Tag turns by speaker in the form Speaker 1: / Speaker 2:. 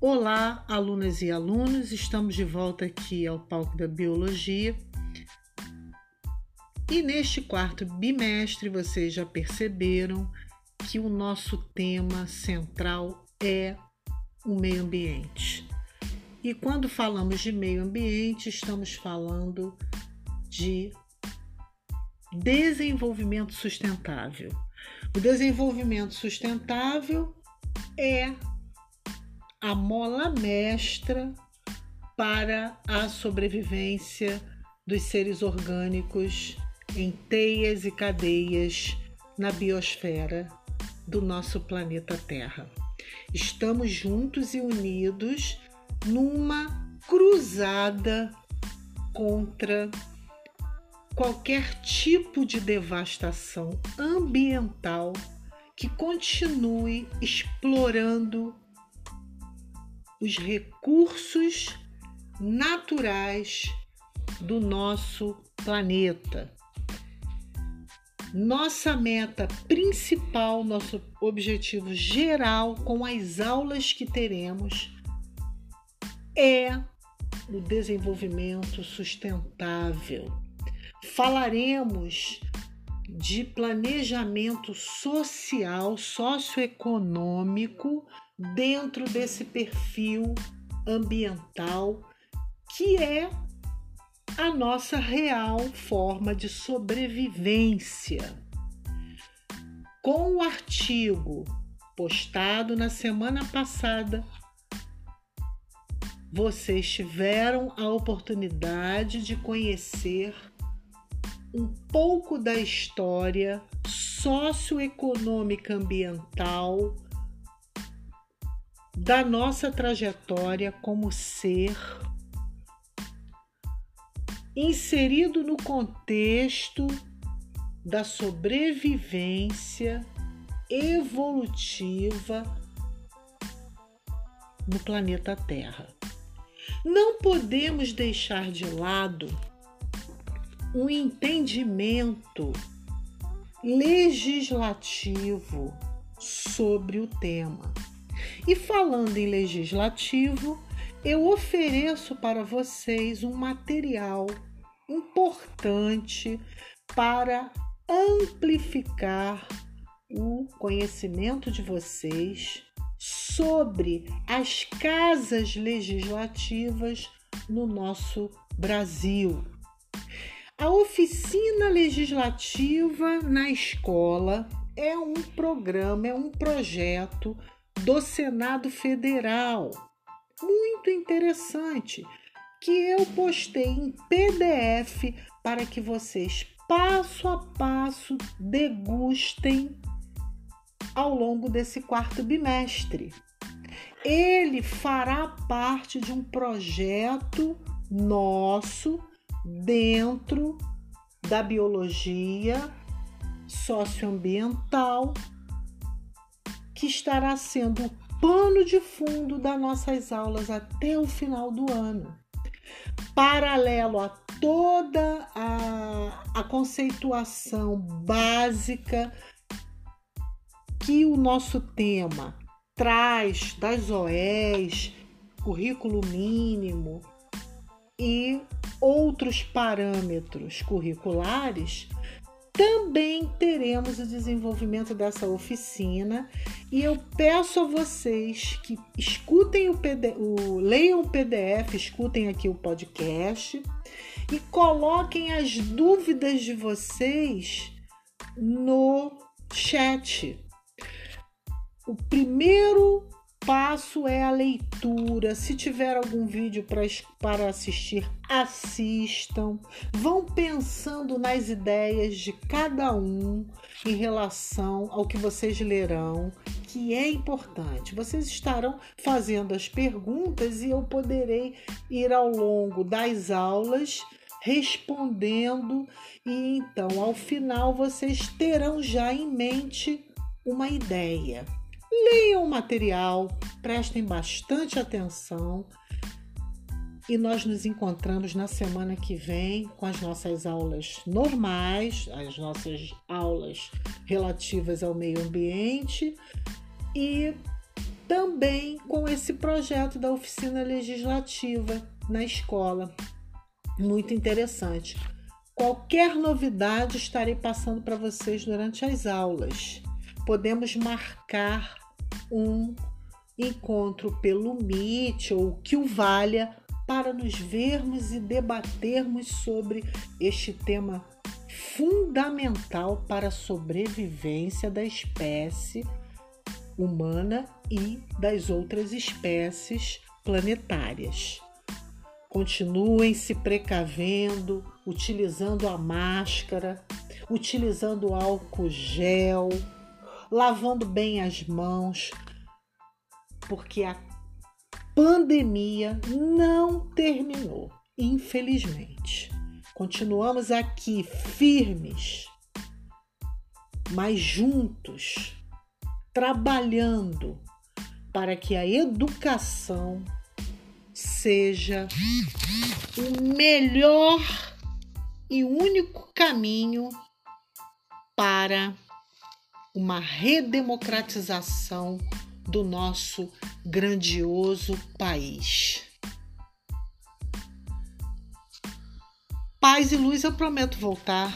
Speaker 1: Olá, alunas e alunos, estamos de volta aqui ao palco da Biologia. E neste quarto bimestre, vocês já perceberam que o nosso tema central é o meio ambiente. E quando falamos de meio ambiente, estamos falando de desenvolvimento sustentável. O desenvolvimento sustentável é a mola mestra para a sobrevivência dos seres orgânicos em teias e cadeias na biosfera do nosso planeta Terra. Estamos juntos e unidos numa cruzada contra qualquer tipo de devastação ambiental que continue explorando os recursos naturais do nosso planeta. Nossa meta principal, nosso objetivo geral com as aulas que teremos é o desenvolvimento sustentável. Falaremos de planejamento social, socioeconômico dentro desse perfil ambiental que é a nossa real forma de sobrevivência. Com o artigo postado na semana passada, vocês tiveram a oportunidade de conhecer um pouco da história socioeconômica ambiental da nossa trajetória como ser inserido no contexto da sobrevivência evolutiva no planeta Terra. Não podemos deixar de lado um entendimento legislativo sobre o tema. E falando em legislativo, eu ofereço para vocês um material importante para amplificar o conhecimento de vocês sobre as casas legislativas no nosso Brasil. A oficina legislativa na escola é um programa, é um projeto do Senado Federal. Muito interessante que eu postei em PDF para que vocês passo a passo degustem ao longo desse quarto bimestre. Ele fará parte de um projeto nosso dentro da biologia socioambiental que estará sendo o pano de fundo das nossas aulas até o final do ano. Paralelo a toda a, a conceituação básica que o nosso tema traz das OEs, currículo mínimo e outros parâmetros curriculares, também teremos o desenvolvimento dessa oficina e eu peço a vocês que escutem o, PDF, o leiam o PDF, escutem aqui o podcast e coloquem as dúvidas de vocês no chat. O primeiro passo é a leitura. Se tiver algum vídeo para assistir, assistam. Vão pensando nas ideias de cada um em relação ao que vocês lerão, que é importante. Vocês estarão fazendo as perguntas e eu poderei ir ao longo das aulas respondendo e então ao final vocês terão já em mente uma ideia. Leiam o material, prestem bastante atenção e nós nos encontramos na semana que vem com as nossas aulas normais, as nossas aulas relativas ao meio ambiente e também com esse projeto da oficina legislativa na escola. Muito interessante. Qualquer novidade estarei passando para vocês durante as aulas. Podemos marcar um encontro pelo Meet ou que o valha para nos vermos e debatermos sobre este tema fundamental para a sobrevivência da espécie humana e das outras espécies planetárias. Continuem se precavendo, utilizando a máscara, utilizando álcool gel, lavando bem as mãos, porque a pandemia não terminou, infelizmente. Continuamos aqui firmes, mas juntos, trabalhando para que a educação seja o melhor e único caminho para uma redemocratização do nosso grandioso país. Paz e luz, eu prometo voltar.